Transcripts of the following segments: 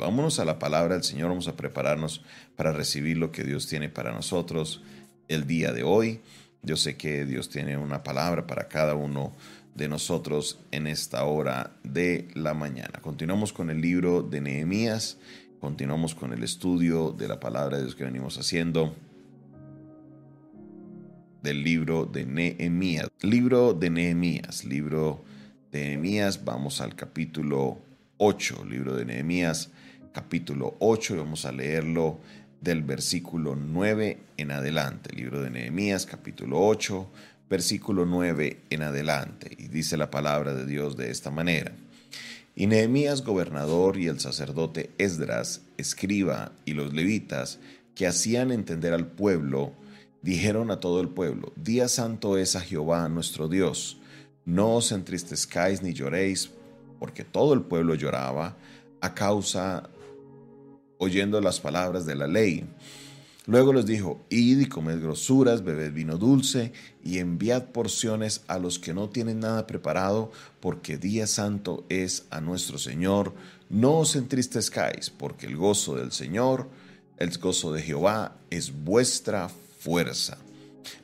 vámonos a la palabra del Señor, vamos a prepararnos para recibir lo que Dios tiene para nosotros el día de hoy. Yo sé que Dios tiene una palabra para cada uno de nosotros en esta hora de la mañana. Continuamos con el libro de Nehemías, continuamos con el estudio de la palabra de Dios que venimos haciendo del libro de Nehemías. Libro de Nehemías, libro de Nehemías, vamos al capítulo 8, libro de Nehemías, capítulo 8, y vamos a leerlo del versículo 9 en adelante. Libro de Nehemías, capítulo 8, versículo 9 en adelante. Y dice la palabra de Dios de esta manera. Y Nehemías, gobernador, y el sacerdote Esdras, escriba, y los levitas, que hacían entender al pueblo, dijeron a todo el pueblo, Día santo es a Jehová nuestro Dios. No os entristezcáis ni lloréis, porque todo el pueblo lloraba a causa oyendo las palabras de la ley. Luego les dijo, id y comed grosuras, bebed vino dulce y enviad porciones a los que no tienen nada preparado, porque día santo es a nuestro Señor. No os entristezcáis, porque el gozo del Señor, el gozo de Jehová, es vuestra fuerza.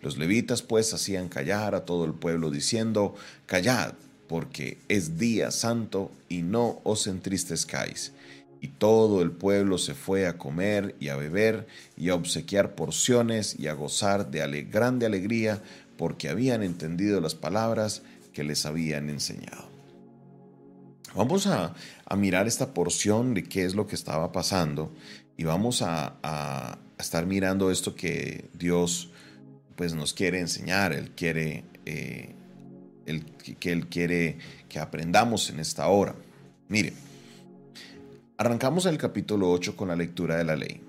Los levitas pues hacían callar a todo el pueblo diciendo, callad, porque es día santo y no os entristezcáis. Y todo el pueblo se fue a comer y a beber y a obsequiar porciones y a gozar de grande alegría porque habían entendido las palabras que les habían enseñado. Vamos a, mirar esta porción de qué es lo que estaba pasando y vamos a, estar mirando esto que Dios pues nos quiere enseñar, Él quiere, eh, que Él quiere que aprendamos en esta hora. Mire, Arrancamos el capítulo 8 con la lectura de la ley.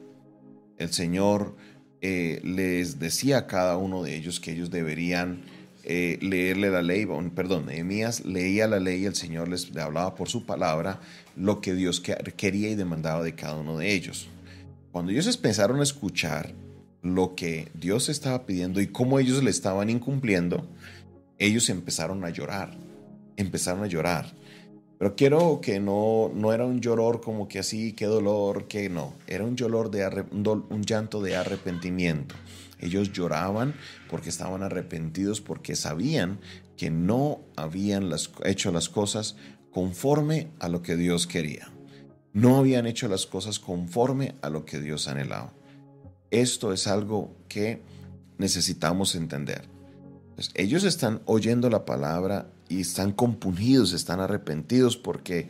El Señor eh, les decía a cada uno de ellos que ellos deberían eh, leerle la ley, perdón, Nehemías leía la ley y el Señor les hablaba por su palabra lo que Dios quería y demandaba de cada uno de ellos. Cuando ellos empezaron a escuchar lo que Dios estaba pidiendo y cómo ellos le estaban incumpliendo, ellos empezaron a llorar, empezaron a llorar. Pero quiero que no, no era un lloror como que así, qué dolor, que no. Era un, lloror de un llanto de arrepentimiento. Ellos lloraban porque estaban arrepentidos, porque sabían que no habían hecho las cosas conforme a lo que Dios quería. No habían hecho las cosas conforme a lo que Dios anhelaba. Esto es algo que necesitamos entender. ellos están oyendo la palabra y están compungidos, están arrepentidos porque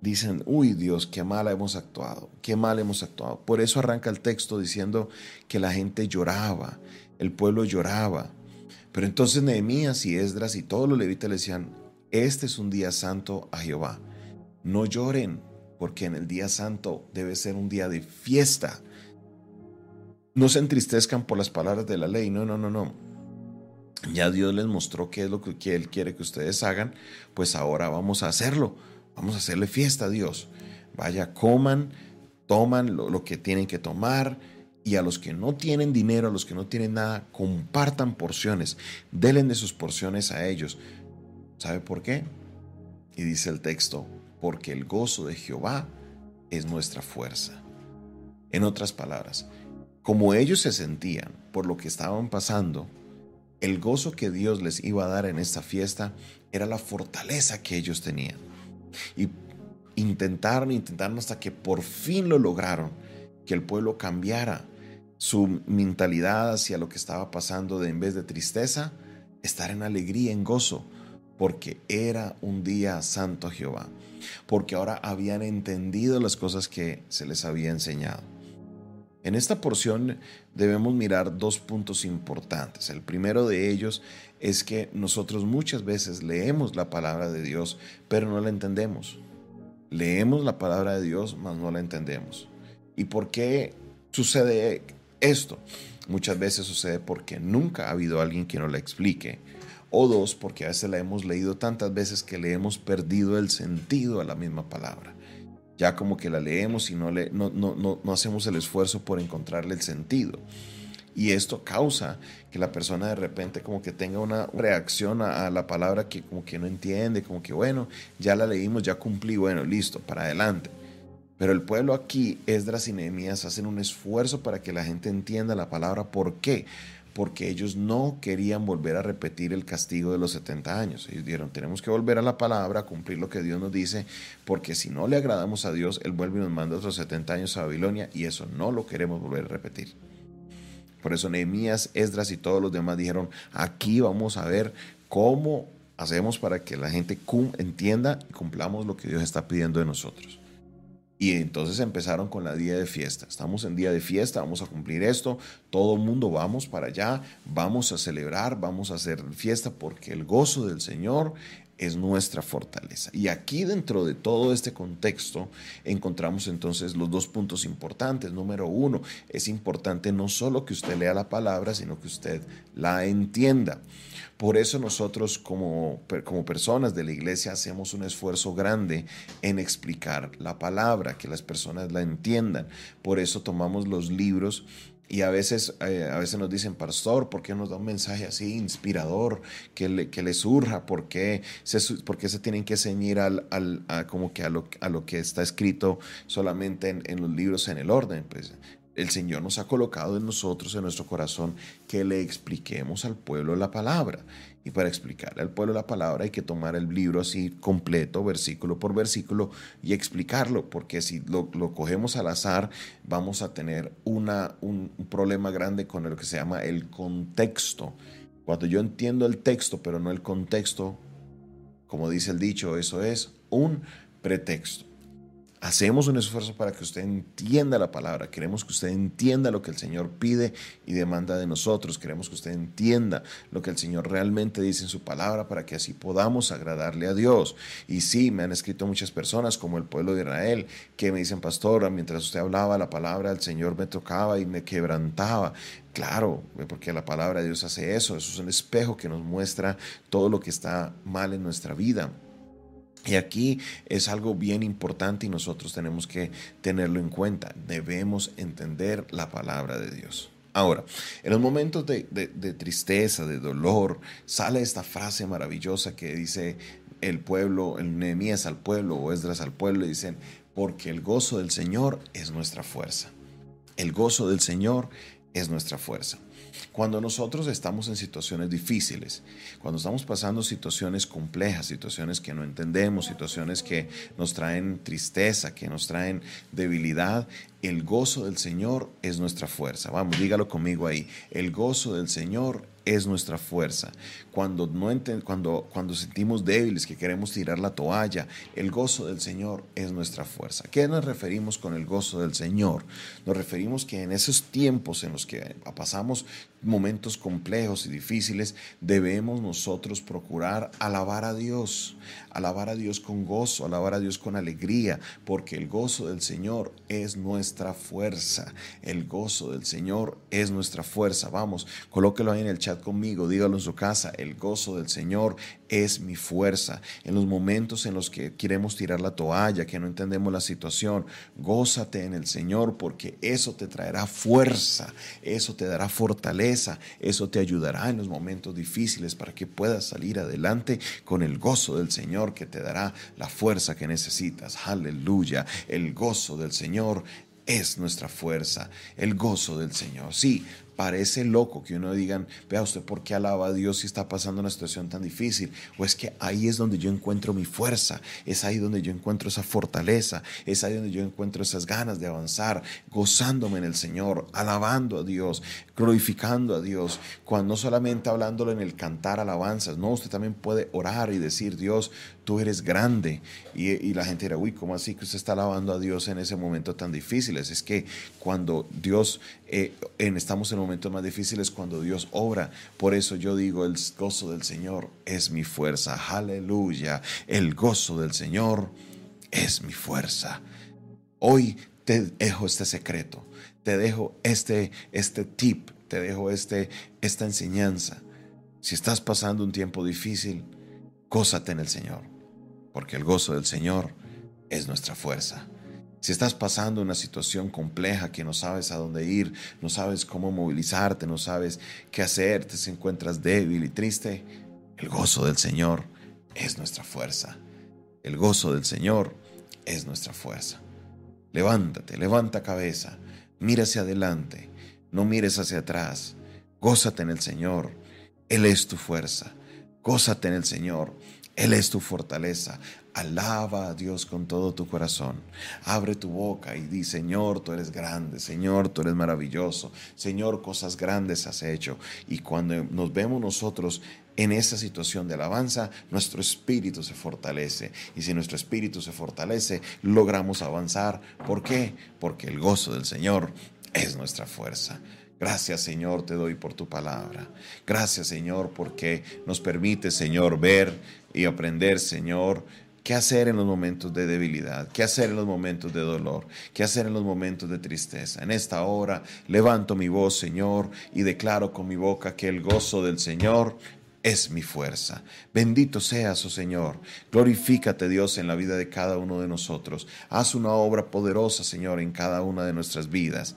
dicen, uy Dios, qué mal hemos actuado, qué mal hemos actuado. Por eso arranca el texto diciendo que la gente lloraba, el pueblo lloraba. Pero entonces Nehemías y Esdras y todos los levitas le decían, este es un día santo a Jehová. No lloren, porque en el día santo debe ser un día de fiesta. No se entristezcan por las palabras de la ley, no, no, no, no ya Dios les mostró qué es lo que Él quiere que ustedes hagan, pues ahora vamos a hacerlo. Vamos a hacerle fiesta a Dios. Vaya, coman, toman lo, que tienen que tomar y a los que no tienen dinero, a los que no tienen nada, compartan porciones. Denle de sus porciones a ellos. ¿Sabe por qué? Y dice el texto, porque el gozo de Jehová es nuestra fuerza. En otras palabras, como ellos se sentían por lo que estaban pasando, el gozo que Dios les iba a dar en esta fiesta era la fortaleza que ellos tenían. Y intentaron, intentaron hasta que por fin lo lograron, que el pueblo cambiara su mentalidad hacia lo que estaba pasando de en vez de tristeza, estar en alegría, en gozo, porque era un día santo a Jehová, porque ahora habían entendido las cosas que se les había enseñado. En esta porción debemos mirar dos puntos importantes. El primero de ellos es que nosotros muchas veces leemos la palabra de Dios, pero no la entendemos. Leemos la palabra de Dios, mas no la entendemos. ¿Y por qué sucede esto? Muchas veces sucede porque nunca ha habido alguien que nos la explique. O dos, porque a veces la hemos leído tantas veces que le hemos perdido el sentido a la misma palabra ya como que la leemos y no, le, no, no, no, hacemos el esfuerzo por encontrarle el sentido. Y esto causa que la persona de repente como que tenga una reacción a, la palabra que como que no entiende, como que bueno, ya la leímos, ya cumplí, bueno, listo, para adelante. Pero el pueblo aquí, Esdras y Nehemías, hacen un esfuerzo para que la gente entienda la palabra. ¿Por qué? Porque ellos no querían volver a repetir el castigo de los 70 años. Ellos dijeron, tenemos que volver a la palabra, cumplir lo que Dios nos dice, porque si no le agradamos a Dios, Él vuelve y nos manda otros 70 años a Babilonia y eso no lo queremos volver a repetir. Por eso Nehemías, Esdras y todos los demás dijeron, aquí vamos a ver cómo hacemos para que la gente entienda y cumplamos lo que Dios está pidiendo de nosotros. Y entonces empezaron con la día de fiesta. Estamos en día de fiesta, vamos a cumplir esto. Todo el mundo vamos para allá, vamos a celebrar, vamos a hacer fiesta porque el gozo del Señor es nuestra fortaleza. Y aquí dentro de todo este contexto encontramos entonces los dos puntos importantes. Número uno, es importante no solo que usted lea la palabra, sino que usted la entienda. Por eso nosotros como, como personas de la iglesia hacemos un esfuerzo grande en explicar la palabra, que las personas la entiendan. Por eso tomamos los libros y a veces, eh, a veces nos dicen, pastor, ¿por qué nos da un mensaje así inspirador que le, que le surja? ¿Por qué, se, se tienen que ceñir al, al, a, como que a, lo, a lo que está escrito solamente en, en los libros en el orden? Pues el Señor nos ha colocado en nosotros, en nuestro corazón, que le expliquemos al pueblo la palabra. Y para explicarle al pueblo la palabra hay que tomar el libro así completo, versículo por versículo, y explicarlo, porque si lo, cogemos al azar, vamos a tener un, un problema grande con lo que se llama el contexto. Cuando yo entiendo el texto, pero no el contexto, como dice el dicho, eso es un pretexto. Hacemos un esfuerzo para que usted entienda la palabra. Queremos que usted entienda lo que el Señor pide y demanda de nosotros. Queremos que usted entienda lo que el Señor realmente dice en su palabra para que así podamos agradarle a Dios. Y sí, me han escrito muchas personas como el pueblo de Israel que me dicen, pastor, mientras usted hablaba la palabra, el Señor me tocaba y me quebrantaba. Claro, porque la palabra de Dios hace eso. Eso es un espejo que nos muestra todo lo que está mal en nuestra vida. Y aquí es algo bien importante y nosotros tenemos que tenerlo en cuenta. Debemos entender la palabra de Dios. Ahora, en los momentos de, tristeza, de dolor, sale esta frase maravillosa que dice el pueblo, el Nehemías al pueblo o Esdras al pueblo, y dicen, porque el gozo del Señor es nuestra fuerza. El gozo del Señor es nuestra fuerza. Cuando nosotros estamos en situaciones difíciles, cuando estamos pasando situaciones complejas, situaciones que no entendemos, situaciones que nos traen tristeza, que nos traen debilidad, el gozo del Señor es nuestra fuerza. Vamos, dígalo conmigo ahí. El gozo del Señor es nuestra fuerza. Cuando, no cuando, cuando sentimos débiles, que queremos tirar la toalla, el gozo del Señor es nuestra fuerza. ¿Qué nos referimos con el gozo del Señor? Nos referimos que en esos tiempos en los que pasamos momentos complejos y difíciles, debemos nosotros procurar alabar a Dios, alabar a Dios con gozo, alabar a Dios con alegría, porque el gozo del Señor es nuestra fuerza. El gozo del Señor es nuestra fuerza. Vamos, colóquelo ahí en el chat conmigo, dígalo en su casa. El gozo del Señor es mi fuerza. En los momentos en los que queremos tirar la toalla, que no entendemos la situación, gózate en el Señor porque eso te traerá fuerza, eso te dará fortaleza, eso te ayudará en los momentos difíciles para que puedas salir adelante con el gozo del Señor que te dará la fuerza que necesitas. Aleluya. El gozo del Señor es nuestra fuerza, el gozo del Señor. Sí, parece loco que uno digan, vea usted por qué alaba a Dios si está pasando una situación tan difícil. O es que ahí es donde yo encuentro mi fuerza, es ahí donde yo encuentro esa fortaleza, es ahí donde yo encuentro esas ganas de avanzar, gozándome en el Señor, alabando a Dios, glorificando a Dios, cuando no solamente hablándolo en el cantar alabanzas, no, usted también puede orar y decir, Dios, tú eres grande. Y, la gente dirá, uy, ¿cómo así que usted está alabando a Dios en ese momento tan difícil? Es que cuando Dios, eh, estamos en un momentos más difíciles cuando Dios obra. Por eso yo digo, el gozo del Señor es mi fuerza. Aleluya. El gozo del Señor es mi fuerza. Hoy te dejo este secreto. Te dejo este, este tip. Te dejo este, esta enseñanza. Si estás pasando un tiempo difícil, gózate en el Señor. Porque el gozo del Señor es nuestra fuerza. Si estás pasando una situación compleja que no sabes a dónde ir, no sabes cómo movilizarte, no sabes qué hacer, te encuentras débil y triste, el gozo del Señor es nuestra fuerza. El gozo del Señor es nuestra fuerza. Levántate, levanta cabeza, mira hacia adelante, no mires hacia atrás. Gózate en el Señor, Él es tu fuerza. Gózate en el Señor, Él es tu fortaleza. Alaba a Dios con todo tu corazón. Abre tu boca y di, Señor, tú eres grande, Señor, tú eres maravilloso, Señor, cosas grandes has hecho. Y cuando nos vemos nosotros en esa situación de alabanza, nuestro espíritu se fortalece. Y si nuestro espíritu se fortalece, logramos avanzar. ¿Por qué? Porque el gozo del Señor es nuestra fuerza. Gracias Señor te doy por tu palabra. Gracias Señor porque nos permite Señor ver y aprender Señor qué hacer en los momentos de debilidad, qué hacer en los momentos de dolor, qué hacer en los momentos de tristeza. En esta hora levanto mi voz Señor y declaro con mi boca que el gozo del Señor es mi fuerza. Bendito seas, oh Señor. Glorifícate, Dios, en la vida de cada uno de nosotros. Haz una obra poderosa, Señor, en cada una de nuestras vidas.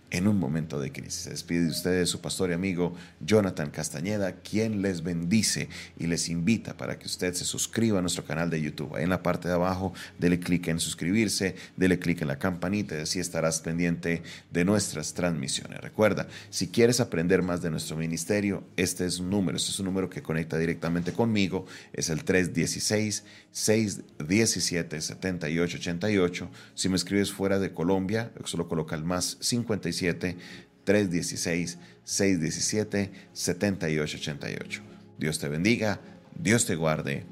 en un momento de crisis. Se despide de ustedes su pastor y amigo Jonathan Castañeda, quien les bendice y les invita para que usted se suscriba a nuestro canal de YouTube. Ahí en la parte de abajo, dele clic en suscribirse, dele clic en la campanita y así estarás pendiente de nuestras transmisiones. Recuerda, si quieres aprender más de nuestro ministerio, este es un número, este es un número que conecta directamente conmigo, es el 316 617 7888. Si me escribes fuera de Colombia, solo coloca el más 57 316 617 7888. Dios te bendiga, Dios te guarde